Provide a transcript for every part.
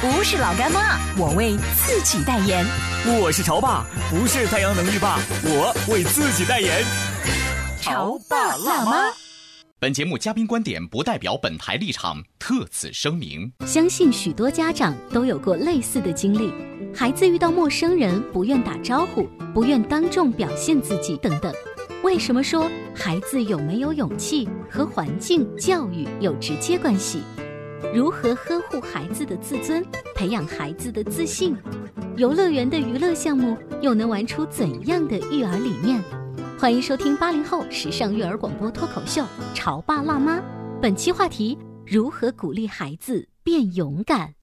不是老干妈，我为自己代言。我是潮爸，不是太阳能浴霸，我为自己代言。潮爸辣妈。本节目嘉宾观点不代表本台立场，特此声明。相信许多家长都有过类似的经历：孩子遇到陌生人不愿打招呼，不愿当众表现自己等等。为什么说孩子有没有勇气和环境教育有直接关系？如何呵护孩子的自尊，培养孩子的自信？游乐园的娱乐项目又能玩出怎样的育儿理念？欢迎收听八零后时尚育儿广播脱口秀《潮爸辣妈》，本期话题：如何鼓励孩子变勇敢。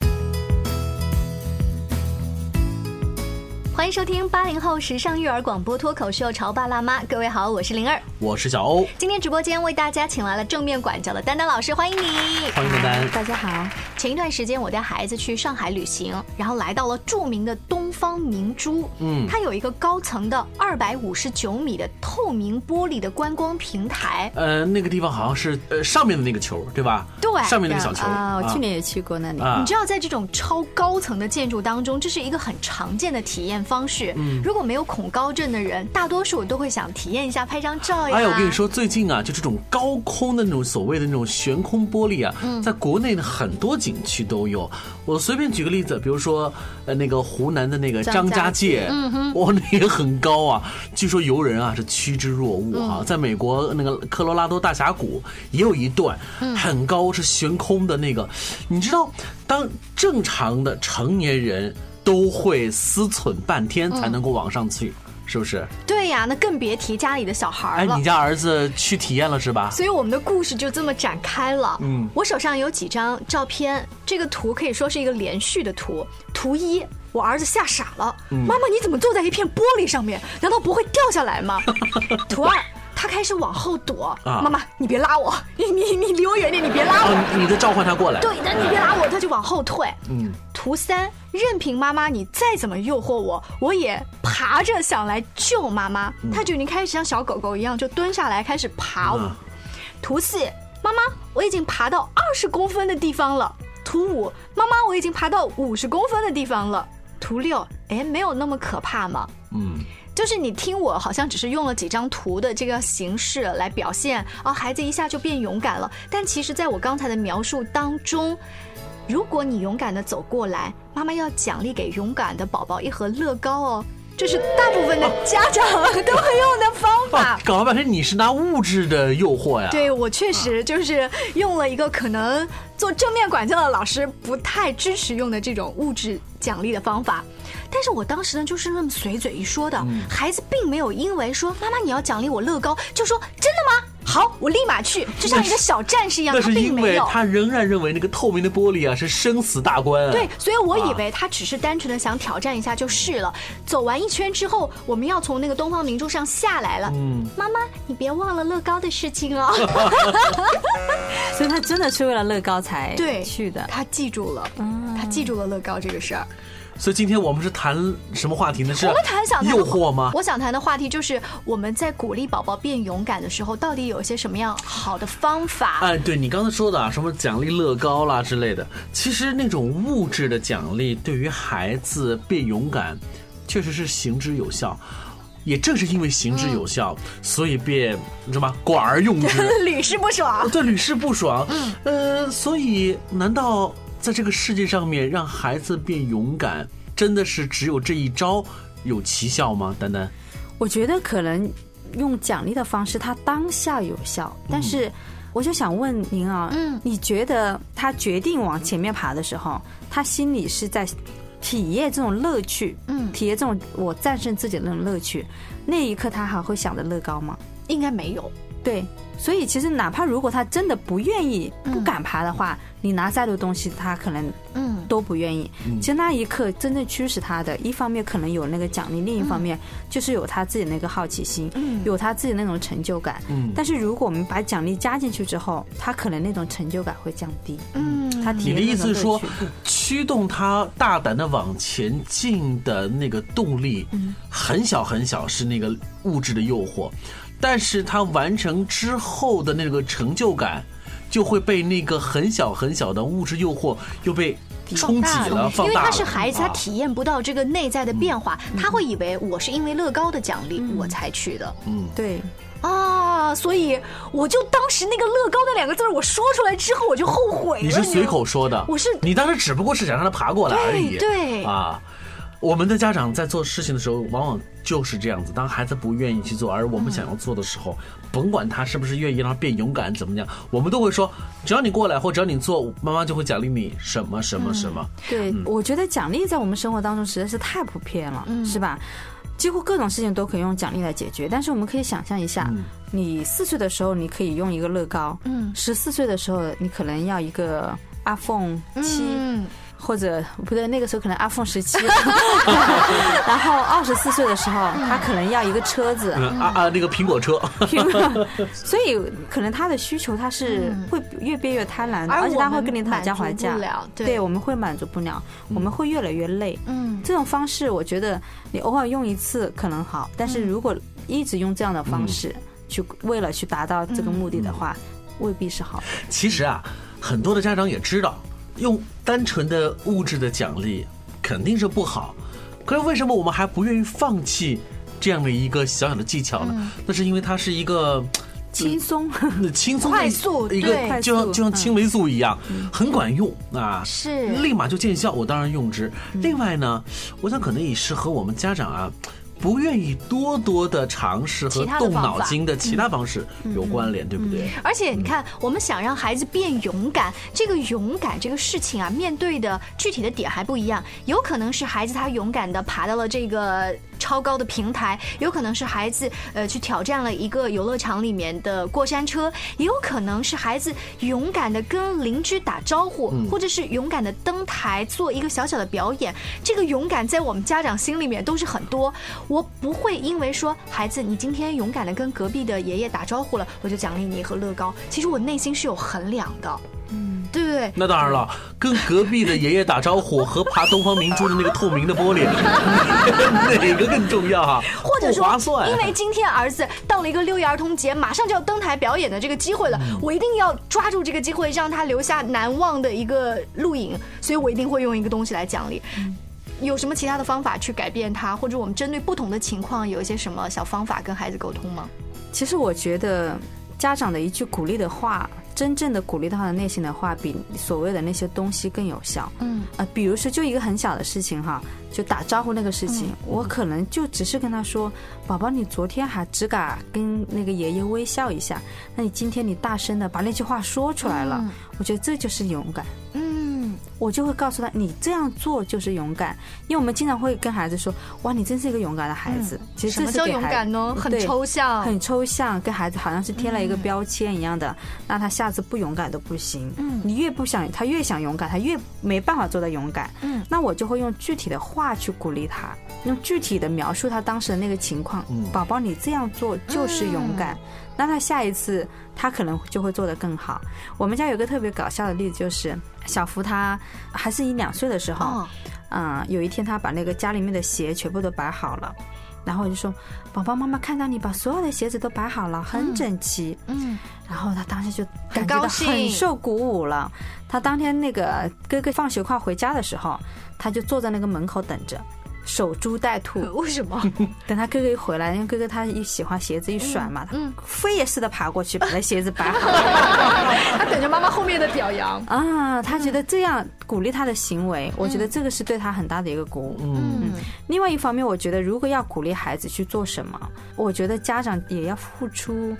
欢迎收听八零后时尚育儿广播脱口秀《潮爸辣妈》，各位好，我是灵儿，我是小欧。今天直播间为大家请来了正面管教的丹丹老师，欢迎你，欢迎丹丹。大家好。前一段时间我带孩子去上海旅行，然后来到了著名的东方明珠，嗯，它有一个高层的二百五十九米的透明玻璃的观光平台。呃，那个地方好像是呃上面的那个球，对吧？对，上面那个小球啊，我去年也去过那里。你知道，在这种超高层的建筑当中，这是一个很常见的体验方式。嗯，如果没有恐高症的人，大多数都会想体验一下拍张照呀。哎呀，我跟你说，最近啊，就这种高空的那种所谓的那种悬空玻璃啊，在国内的很多景区都有。我随便举个例子，比如说呃那个湖南的那个张家界，嗯哼，哇，那也很高啊，据说游人啊是趋之若鹜啊。在美国那个科罗拉多大峡谷也有一段很高是悬空的那个，你知道，当正常的成年人。都会思忖半天才能够往上去，是不是？对呀，那更别提家里的小孩了。哎，你家儿子去体验了是吧？所以我们的故事就这么展开了。嗯，我手上有几张照片，这个图可以说是一个连续的图。图一，我儿子吓傻了，妈妈你怎么坐在一片玻璃上面？难道不会掉下来吗？图二，他开始往后躲，妈妈你别拉我，你你你离我远点，你别拉我。你在召唤他过来。对但，你别拉我，他就往后退。嗯。图三，任凭妈妈你再怎么诱惑我，我也爬着想来救妈妈。他就已经开始像小狗狗一样，就蹲下来开始爬。图四，妈妈我已经爬到二十公分的地方了。图五，妈妈我已经爬到五十公分的地方了。图六，哎，没有那么可怕嘛？嗯，就是你听我好像只是用了几张图的这个形式来表现，哦，孩子一下就变勇敢了。但其实在我刚才的描述当中。如果你勇敢的走过来，妈妈要奖励给勇敢的宝宝一盒乐高哦，这是大部分的家长都会用的方法。搞了半天你是拿物质的诱惑呀？对我确实就是用了一个可能做正面管教的老师不太支持用的这种物质奖励的方法。但是我当时呢，就是那么随嘴一说的，孩子并没有因为说妈妈你要奖励我乐高，就说真的吗？好，我立马去，就像一个小战士一样。那是因为他仍然认为那个透明的玻璃啊是生死大关。对，所以我以为他只是单纯的想挑战一下就是了。走完一圈之后，我们要从那个东方明珠上下来了。嗯，妈妈，你别忘了乐高的事情哦。所以他真的是为了乐高才对去的，他记住了，他记住了乐高这个事儿。所以今天我们是谈什么话题呢？是我们谈想诱惑吗？我想谈的话题就是我们在鼓励宝宝变勇敢的时候，到底有一些什么样好的方法？哎，对你刚才说的啊，什么奖励乐高啦之类的，其实那种物质的奖励对于孩子变勇敢，确实是行之有效。也正是因为行之有效，所以便你知道吗？广而用之，屡试不爽。对，屡试不爽。嗯，呃，所以难道？在这个世界上面，让孩子变勇敢，真的是只有这一招有奇效吗？丹丹，我觉得可能用奖励的方式，他当下有效，但是我就想问您啊，嗯，你觉得他决定往前面爬的时候，他心里是在体验这种乐趣，嗯，体验这种我战胜自己的那种乐趣，那一刻他还会想着乐高吗？应该没有。对，所以其实哪怕如果他真的不愿意、不敢爬的话，你拿再多东西，他可能嗯都不愿意。其实那一刻真正驱使他的，一方面可能有那个奖励，另一方面就是有他自己那个好奇心，有他自己那种成就感。嗯，但是如果我们把奖励加进去之后，他可能那种成就感会降低。嗯，他你的意思是说，驱动他大胆的往前进的那个动力，很小很小，是那个物质的诱惑。但是他完成之后的那个成就感，就会被那个很小很小的物质诱惑又被冲击了，放大了。因为他是孩子，他体验不到这个内在的变化，他会以为我是因为乐高的奖励我才去的。嗯，对。啊，所以我就当时那个乐高那两个字我说出来之后，我就后悔了。你是随口说的，我是你当时只不过是想让他爬过来而已。对啊。我们的家长在做事情的时候，往往就是这样子。当孩子不愿意去做，而我们想要做的时候，甭管他是不是愿意让他变勇敢怎么样，我们都会说：只要你过来，或只要你做，妈妈就会奖励你什么什么什么。对，我觉得奖励在我们生活当中实在是太普遍了，是吧？几乎各种事情都可以用奖励来解决。但是我们可以想象一下，你四岁的时候你可以用一个乐高，嗯，十四岁的时候你可能要一个 iPhone 七。或者不对，那个时候可能 iPhone 十七，然后二十四岁的时候，他可能要一个车子啊啊，那个苹果车。苹果 所以可能他的需求他是会越变越贪婪，而且他会跟你讨价还价。对，我们会满足不了，我们会越来越累。嗯，这种方式我觉得你偶尔用一次可能好，但是如果一直用这样的方式去为了去达到这个目的的话，未必是好。其实啊，很多的家长也知道。用单纯的物质的奖励肯定是不好，可是为什么我们还不愿意放弃这样的一个小小的技巧呢？那是因为它是一个轻松、轻松、快速一个，就像就像青霉素一样，很管用啊，是立马就见效。我当然用之。另外呢，我想可能也是和我们家长啊。不愿意多多的尝试和动脑筋的其他方式有关联，对不对？而且你看，我们想让孩子变勇敢，这个勇敢这个事情啊，面对的具体的点还不一样。有可能是孩子他勇敢的爬到了这个超高的平台，有可能是孩子呃去挑战了一个游乐场里面的过山车，也有可能是孩子勇敢的跟邻居打招呼，或者是勇敢的登台做一个小小的表演。这个勇敢在我们家长心里面都是很多。我不会因为说孩子你今天勇敢的跟隔壁的爷爷打招呼了，我就奖励你一盒乐高。其实我内心是有衡量的，嗯，对？那当然了，跟隔壁的爷爷打招呼和爬东方明珠的那个透明的玻璃，哪个更重要啊？或者说，因为今天儿子到了一个六一儿童节，马上就要登台表演的这个机会了，我一定要抓住这个机会，让他留下难忘的一个录影，所以我一定会用一个东西来奖励。有什么其他的方法去改变他，或者我们针对不同的情况有一些什么小方法跟孩子沟通吗？其实我觉得家长的一句鼓励的话，真正的鼓励到他的内心的话，比所谓的那些东西更有效。嗯，呃，比如说就一个很小的事情哈，就打招呼那个事情，我可能就只是跟他说：“宝宝，你昨天还只敢跟那个爷爷微笑一下，那你今天你大声的把那句话说出来了，我觉得这就是勇敢。”我就会告诉他，你这样做就是勇敢，因为我们经常会跟孩子说，哇，你真是一个勇敢的孩子。其实什么叫勇敢呢？很抽象，很抽象，跟孩子好像是贴了一个标签一样的，那他下次不勇敢都不行。嗯，你越不想，他越想勇敢，他越没办法做到勇敢。嗯，那我就会用具体的话去鼓励他，用具体的描述他当时的那个情况。嗯，宝宝，你这样做就是勇敢。那他下一次他可能就会做得更好。我们家有个特别搞笑的例子，就是小福他还是一两岁的时候，嗯，有一天他把那个家里面的鞋全部都摆好了，然后我就说：“宝宝，妈妈看到你把所有的鞋子都摆好了，很整齐。”嗯，然后他当时就感觉到很受鼓舞了。他当天那个哥哥放学快回家的时候，他就坐在那个门口等着。守株待兔。为什么？等他哥哥一回来，因为哥哥他一喜欢鞋子一甩嘛，他飞也似的爬过去把他鞋子摆好。他等着妈妈后面的表扬啊，他觉得这样鼓励他的行为，我觉得这个是对他很大的一个鼓舞。嗯，另外一方面，我觉得如果要鼓励孩子去做什么，我觉得家长也要付出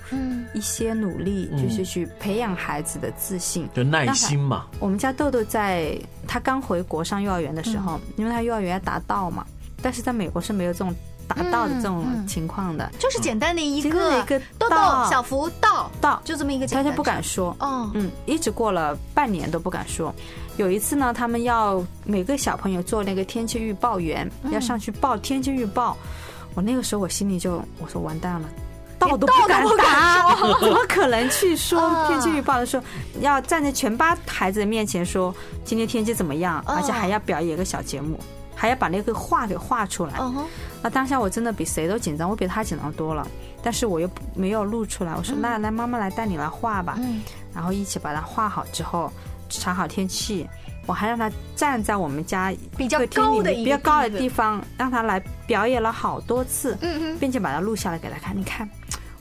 一些努力，就是去培养孩子的自信，就耐心嘛。我们家豆豆在他刚回国上幼儿园的时候，因为他幼儿园要达到嘛，但是在美国是没有这种。达到的这种情况的，就是简单的一个一个豆豆小福到到，就这么一个，他就不敢说。哦，嗯，一直过了半年都不敢说。有一次呢，他们要每个小朋友做那个天气预报员，要上去报天气预报。我那个时候我心里就我说完蛋了，到都不敢打，怎么可能去说天气预报的时候要站在全班孩子的面前说今天天气怎么样，而且还要表演一个小节目。还要把那个画给画出来，那当下我真的比谁都紧张，我比他紧张多了。但是我又没有录出来，我说那来妈妈来带你来画吧，然后一起把它画好之后，查好天气，我还让他站在我们家比较高的比较高的地方，让他来表演了好多次，并且把它录下来给他看。你看，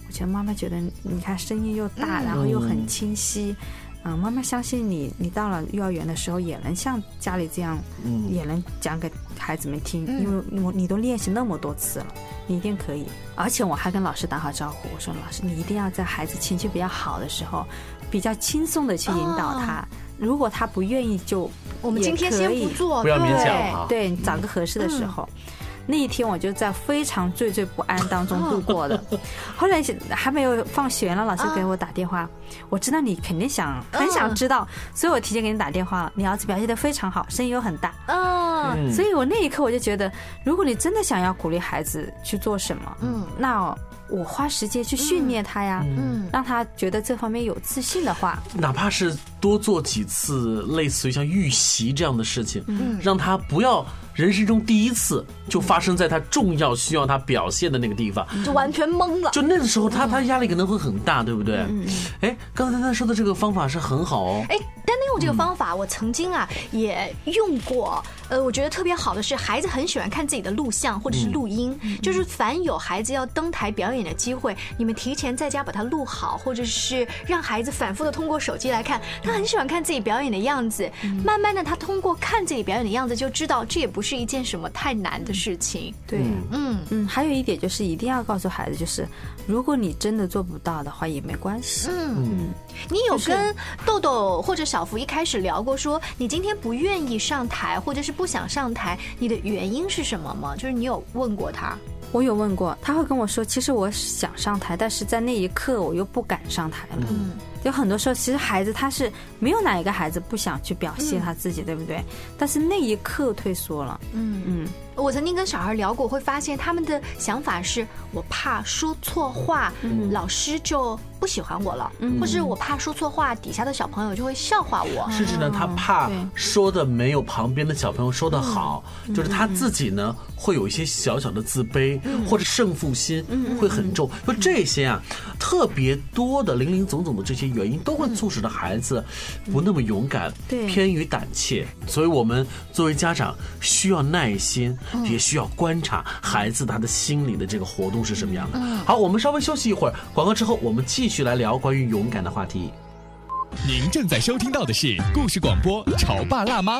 我觉得妈妈觉得你看声音又大，然后又很清晰。嗯，妈妈相信你，你到了幼儿园的时候也能像家里这样，嗯，也能讲给孩子们听，因为我你都练习那么多次了，你一定可以。而且我还跟老师打好招呼，我说老师你一定要在孩子情绪比较好的时候，比较轻松的去引导他，如果他不愿意就我们今天先不做，不要勉强对，找个合适的时候。那一天我就在非常惴惴不安当中度过的。后来还没有放学了，老师给我打电话，我知道你肯定想很想知道，所以我提前给你打电话了。你儿子表现的非常好，声音又很大。嗯，所以我那一刻我就觉得，如果你真的想要鼓励孩子去做什么，嗯，那我花时间去训练他呀，嗯，让他觉得这方面有自信的话，哪怕是多做几次类似于像预习这样的事情，嗯，让他不要。人生中第一次就发生在他重要需要他表现的那个地方，就完全懵了。就那个时候，他他压力可能会很大，对不对？哎，刚才他说的这个方法是很好哦。哎，丹丹用这个方法，我曾经啊也用过。呃，我觉得特别好的是，孩子很喜欢看自己的录像或者是录音，就是凡有孩子要登台表演的机会，你们提前在家把它录好，或者是让孩子反复的通过手机来看，他很喜欢看自己表演的样子。慢慢的，他通过看自己表演的样子，就知道这也不是一件什么太难的事情。对，嗯嗯，还有一点就是一定要告诉孩子，就是如果你真的做不到的话也没关系。嗯嗯，你有跟豆豆或者小福一开始聊过，说你今天不愿意上台，或者是。不想上台，你的原因是什么吗？就是你有问过他，我有问过，他会跟我说，其实我想上台，但是在那一刻我又不敢上台了。嗯，有很多时候，其实孩子他是没有哪一个孩子不想去表现他自己，对不对？但是那一刻退缩了。嗯嗯。我曾经跟小孩聊过，会发现他们的想法是：我怕说错话，老师就不喜欢我了；或是我怕说错话，底下的小朋友就会笑话我。甚至呢，他怕说的没有旁边的小朋友说的好，就是他自己呢会有一些小小的自卑，或者胜负心会很重。就这些啊，特别多的零零总总的这些原因，都会促使着孩子不那么勇敢，偏于胆怯。所以我们作为家长需要耐心。也需要观察孩子他的心理的这个活动是什么样的。好，我们稍微休息一会儿，广告之后我们继续来聊关于勇敢的话题。您正在收听到的是故事广播《潮爸辣妈》。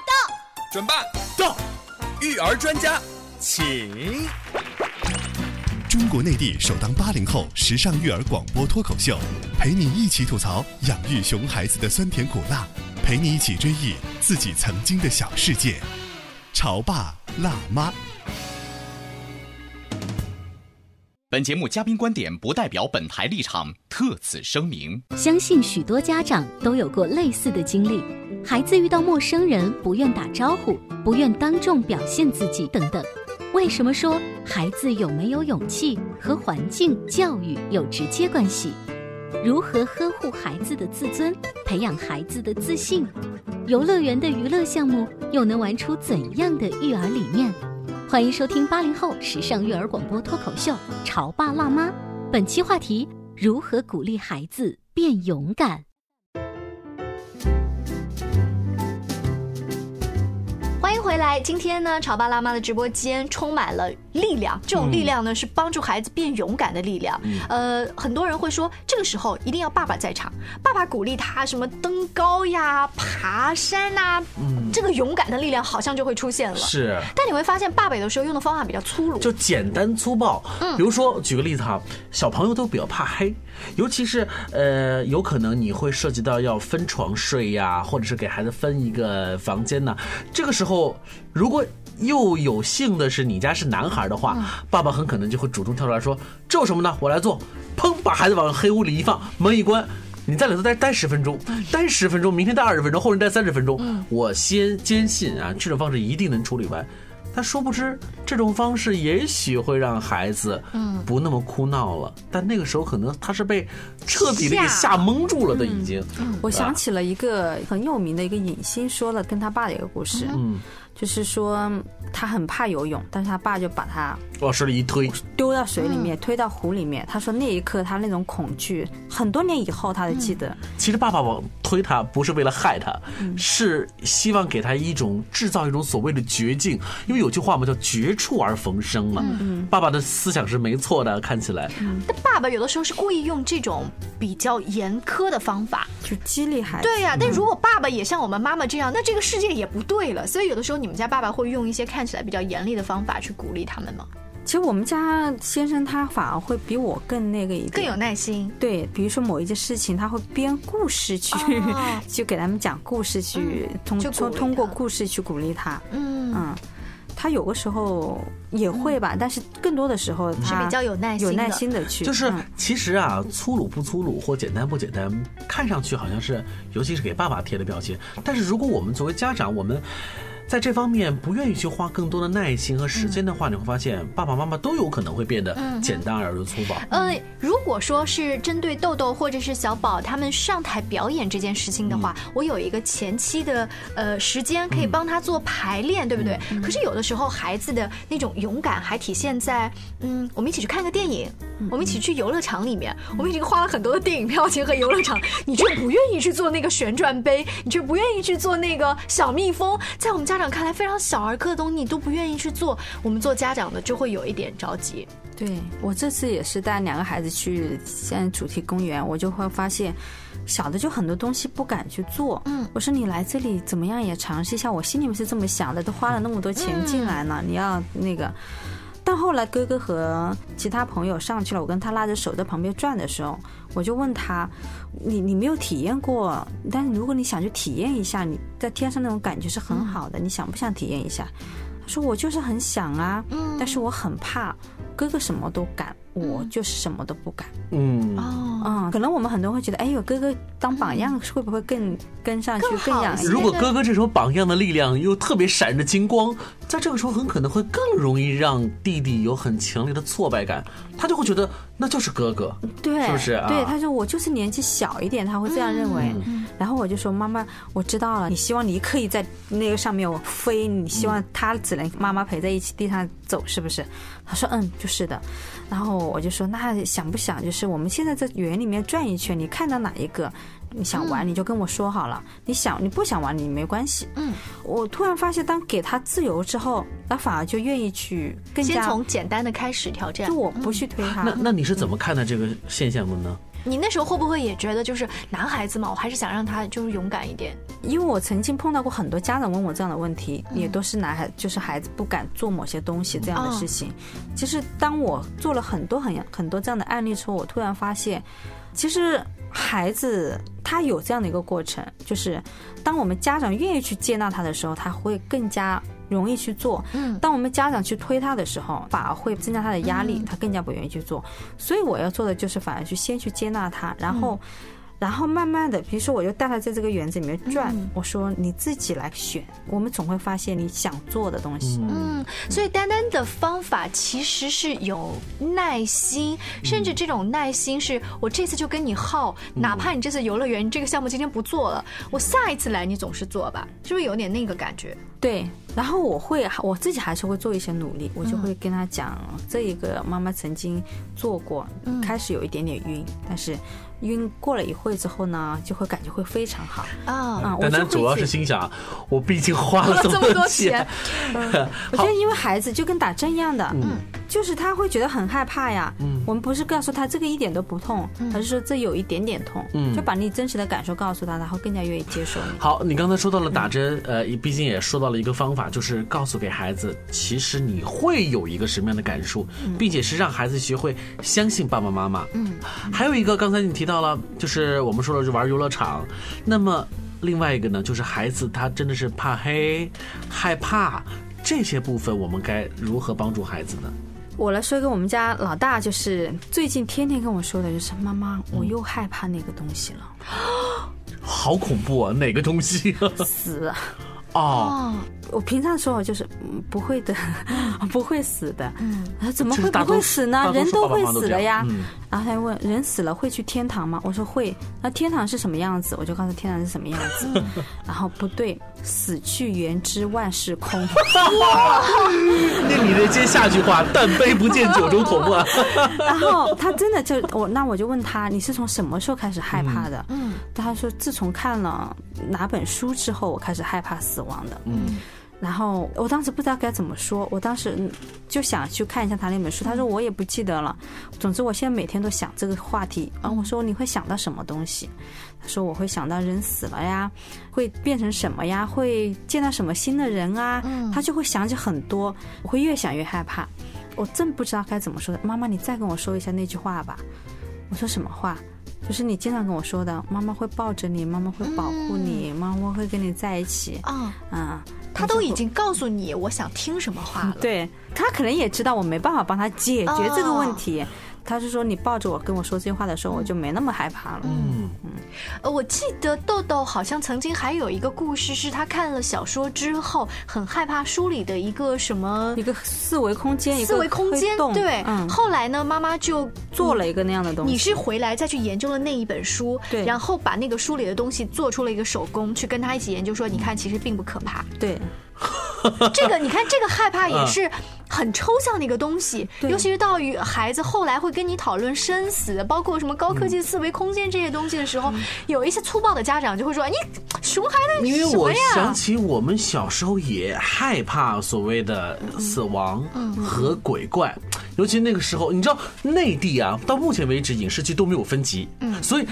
准备到，育儿专家请。中国内地首档八零后时尚育儿广播脱口秀，陪你一起吐槽养育熊孩子的酸甜苦辣。陪你一起追忆自己曾经的小世界，潮爸辣妈。本节目嘉宾观点不代表本台立场，特此声明。相信许多家长都有过类似的经历：孩子遇到陌生人不愿打招呼，不愿当众表现自己等等。为什么说孩子有没有勇气和环境教育有直接关系？如何呵护孩子的自尊，培养孩子的自信？游乐园的娱乐项目又能玩出怎样的育儿理念？欢迎收听八零后时尚育儿广播脱口秀《潮爸辣妈》，本期话题：如何鼓励孩子变勇敢。欢迎回来！今天呢，潮爸辣妈的直播间充满了力量，这种力量呢是帮助孩子变勇敢的力量。呃，很多人会说，这个时候一定要爸爸在场，爸爸鼓励他什么登高呀、爬山呐，这个勇敢的力量好像就会出现了。是，但你会发现，爸爸有的时候用的方法比较粗鲁，就简单粗暴。嗯，比如说举个例子哈，小朋友都比较怕黑，尤其是呃，有可能你会涉及到要分床睡呀，或者是给孩子分一个房间呢，这个时候。如果又有幸的是你家是男孩的话，爸爸很可能就会主动跳出来说：“这有什么呢？我来做。”砰，把孩子往黑屋里一放，门一关，你在里头待待十分钟，待十分钟，明天待二十分钟，后天待三十分钟。我先坚信啊，这种方式一定能处理完。但殊不知，这种方式也许会让孩子嗯不那么哭闹了。但那个时候可能他是被彻底的给吓蒙住了的，已经。我想起了一个很有名的一个影星说了跟他爸的一个故事。嗯。就是说，他很怕游泳，但是他爸就把他往水里一推，丢到水里面，推到湖里面。他说那一刻他那种恐惧，很多年以后他都记得。其实爸爸往推他不是为了害他，是希望给他一种制造一种所谓的绝境。因为有句话嘛，叫绝处而逢生嘛。爸爸的思想是没错的，看起来。但爸爸有的时候是故意用这种比较严苛的方法去激励孩子。对呀，但如果爸爸也像我们妈妈这样，那这个世界也不对了。所以有的时候你。们家爸爸会用一些看起来比较严厉的方法去鼓励他们吗？其实我们家先生他反而会比我更那个一点，更有耐心。对，比如说某一件事情，他会编故事去，就给他们讲故事去，通通通过故事去鼓励他。嗯嗯，他有的时候也会吧，但是更多的时候是比较有耐心、有耐心的去。就是其实啊，粗鲁不粗鲁或简单不简单，看上去好像是，尤其是给爸爸贴的标签。但是如果我们作为家长，我们。在这方面不愿意去花更多的耐心和时间的话，你会发现爸爸妈妈都有可能会变得简单而又粗暴。呃，如果说是针对豆豆或者是小宝他们上台表演这件事情的话，我有一个前期的呃时间可以帮他做排练，对不对？可是有的时候孩子的那种勇敢还体现在，嗯，我们一起去看个电影，我们一起去游乐场里面，我们已经花了很多的电影票钱和游乐场，你却不愿意去做那个旋转杯，你却不愿意去做那个小蜜蜂，在我们家。看来非常小儿科的东西你都不愿意去做，我们做家长的就会有一点着急。对我这次也是带两个孩子去现在主题公园，我就会发现小的就很多东西不敢去做。嗯，我说你来这里怎么样也尝试一下，我心里面是这么想的，都花了那么多钱进来了，你要那个。但后来哥哥和其他朋友上去了，我跟他拉着手在旁边转的时候，我就问他。你你没有体验过，但是如果你想去体验一下，你在天上那种感觉是很好的，你想不想体验一下？他说我就是很想啊，但是我很怕，哥哥什么都敢。我就是什么都不敢。嗯哦，嗯，可能我们很多人会觉得，哎，呦哥哥当榜样，会不会更跟上去更养？如果哥哥这时候榜样的力量又特别闪着金光，在这个时候很可能会更容易让弟弟有很强烈的挫败感，他就会觉得那就是哥哥，对，是不是？对，他说我就是年纪小一点，他会这样认为。然后我就说妈妈，我知道了，你希望你可以在那个上面我飞，你希望他只能妈妈陪在一起地上走，是不是？他说嗯，就是的。然后我就说，那想不想就是我们现在在园里面转一圈，你看到哪一个你想玩，你就跟我说好了。你想你不想玩，你没关系。嗯，我突然发现，当给他自由之后，他反而就愿意去更加先从简单的开始挑战。就我不去推他。那那你是怎么看待这个现象的呢？你那时候会不会也觉得，就是男孩子嘛，我还是想让他就是勇敢一点？因为我曾经碰到过很多家长问我这样的问题，也都是男孩，就是孩子不敢做某些东西这样的事情。其实当我做了很多很很多这样的案例之后，我突然发现，其实孩子他有这样的一个过程，就是当我们家长愿意去接纳他的时候，他会更加容易去做。嗯，当我们家长去推他的时候，反而会增加他的压力，他更加不愿意去做。所以我要做的就是，反而去先去接纳他，然后。然后慢慢的，比如说我就带他在这个园子里面转，我说你自己来选，我们总会发现你想做的东西。嗯，所以丹丹的方法其实是有耐心，甚至这种耐心是我这次就跟你耗，哪怕你这次游乐园这个项目今天不做了，我下一次来你总是做吧，是不是有点那个感觉？对，然后我会我自己还是会做一些努力，我就会跟他讲，这一个妈妈曾经做过，开始有一点点晕，但是。晕过了一会之后呢，就会感觉会非常好。啊。丹丹主要是心想，我毕竟花了这么多钱。我觉得因为孩子就跟打针一样的，嗯，就是他会觉得很害怕呀。嗯，我们不是告诉他这个一点都不痛，而是说这有一点点痛，嗯，就把你真实的感受告诉他，然后更加愿意接受你。好，你刚才说到了打针，呃，毕竟也说到了一个方法，就是告诉给孩子，其实你会有一个什么样的感受，并且是让孩子学会相信爸爸妈妈。嗯，还有一个刚才你提到。到了，就是我们说了，就玩游乐场。那么另外一个呢，就是孩子他真的是怕黑、害怕这些部分，我们该如何帮助孩子呢？我来说一个，我们家老大就是最近天天跟我说的就是妈妈，我又害怕那个东西了，好恐怖啊！哪个东西？死。哦，我平常说我就是不会的，不会死的。嗯，怎么会不会死呢？人都会死的呀。然后他就问：人死了会去天堂吗？我说会。那天堂是什么样子？我就告诉天堂是什么样子。然后不对，死去元知万事空。那你的接下句话：但悲不见九州同啊。然后他真的就我，那我就问他：你是从什么时候开始害怕的？嗯，他说：自从看了哪本书之后，我开始害怕死。死亡的，嗯，然后我当时不知道该怎么说，我当时就想去看一下他那本书。他说我也不记得了。总之，我现在每天都想这个话题。啊，我说你会想到什么东西？他说我会想到人死了呀，会变成什么呀？会见到什么新的人啊？他就会想起很多。我会越想越害怕，我真不知道该怎么说。妈妈，你再跟我说一下那句话吧。我说什么话？就是你经常跟我说的，妈妈会抱着你，妈妈会保护你，妈妈会跟你在一起。啊啊，他都已经告诉你我想听什么话了。对他可能也知道我没办法帮他解决这个问题。他是说你抱着我跟我说这些话的时候，我就没那么害怕了。嗯嗯，呃，我记得豆豆好像曾经还有一个故事，是他看了小说之后很害怕书里的一个什么一个四维空间，四维空间对。后来呢，妈妈就做了一个那样的东西。你是回来再去研究了那一本书，对，然后把那个书里的东西做出了一个手工，去跟他一起研究，说你看其实并不可怕。对。这个你看，这个害怕也是很抽象的一个东西，尤其是到与孩子后来会跟你讨论生死，包括什么高科技四维空间这些东西的时候，有一些粗暴的家长就会说：“你熊孩子因为我想起我们小时候也害怕所谓的死亡和鬼怪，尤其那个时候，你知道内地啊，到目前为止影视剧都没有分级，嗯，所以。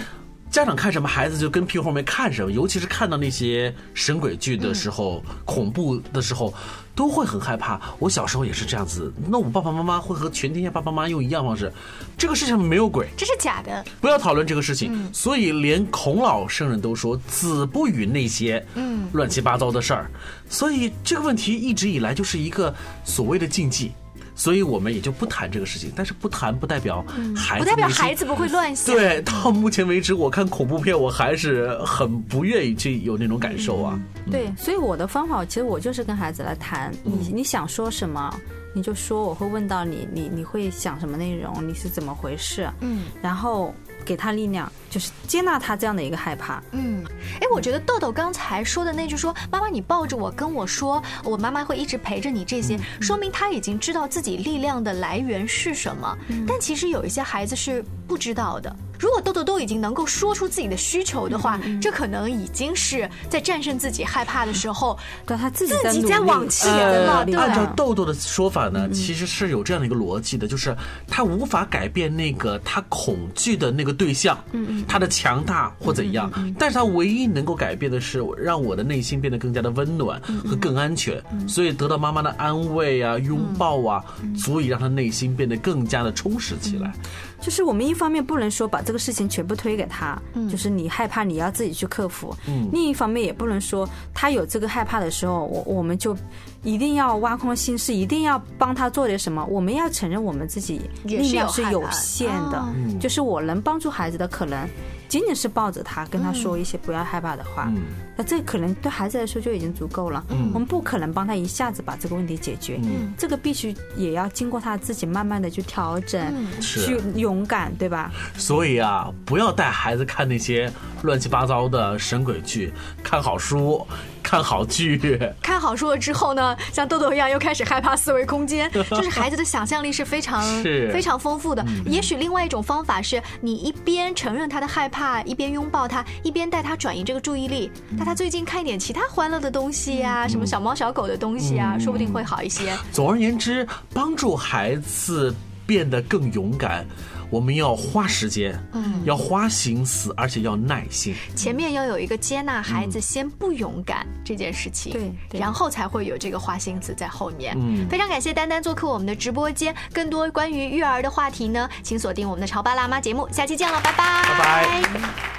家长看什么，孩子就跟屁股后面看什么。尤其是看到那些神鬼剧的时候、恐怖的时候，都会很害怕。我小时候也是这样子。那我爸爸妈妈会和全天下爸爸妈妈用一样方式。这个世界上没有鬼，这是假的。不要讨论这个事情。所以连孔老圣人都说：“子不语那些嗯乱七八糟的事儿。”所以这个问题一直以来就是一个所谓的禁忌。所以我们也就不谈这个事情，但是不谈不代表孩子不代表孩子不会乱想。对，到目前为止，我看恐怖片，我还是很不愿意去有那种感受啊。对，所以我的方法，其实我就是跟孩子来谈，你你想说什么，你就说，我会问到你，你你会想什么内容，你是怎么回事？嗯，然后。给他力量，就是接纳他这样的一个害怕。嗯，哎，我觉得豆豆刚才说的那句说“妈妈，你抱着我跟我说，我妈妈会一直陪着你”，这些说明他已经知道自己力量的来源是什么。但其实有一些孩子是不知道的。如果豆豆都已经能够说出自己的需求的话，这可能已经是在战胜自己害怕的时候，对他自己自己在往前了。按照豆豆的说法呢，其实是有这样的一个逻辑的，就是他无法改变那个他恐惧的那个对象，嗯嗯，他的强大或怎样，但是他唯一能够改变的是让我的内心变得更加的温暖和更安全，所以得到妈妈的安慰啊、拥抱啊，足以让他内心变得更加的充实起来。就是我们一方面不能说把。这个事情全部推给他，就是你害怕，你要自己去克服。另一方面，也不能说他有这个害怕的时候，我我们就一定要挖空心思，一定要帮他做点什么。我们要承认我们自己力量是有限的，就是我能帮助孩子的可能。仅仅是抱着他，跟他说一些不要害怕的话，那这可能对孩子来说就已经足够了。嗯。我们不可能帮他一下子把这个问题解决，嗯。这个必须也要经过他自己慢慢的去调整，去勇敢，对吧？所以啊，不要带孩子看那些乱七八糟的神鬼剧，看好书。看好剧，看好书了之后呢，像豆豆一样又开始害怕四维空间，就是孩子的想象力是非常非常丰富的。也许另外一种方法是你一边承认他的害怕，一边拥抱他，一边带他转移这个注意力，带他最近看一点其他欢乐的东西呀，什么小猫小狗的东西啊，说不定会好一些。总而言之，帮助孩子变得更勇敢。我们要花时间，嗯，要花心思，而且要耐心。前面要有一个接纳孩子先不勇敢这件事情，对，然后才会有这个花心思在后面。嗯，非常感谢丹丹做客我们的直播间。更多关于育儿的话题呢，请锁定我们的潮爸辣妈节目，下期见了，拜拜，拜拜。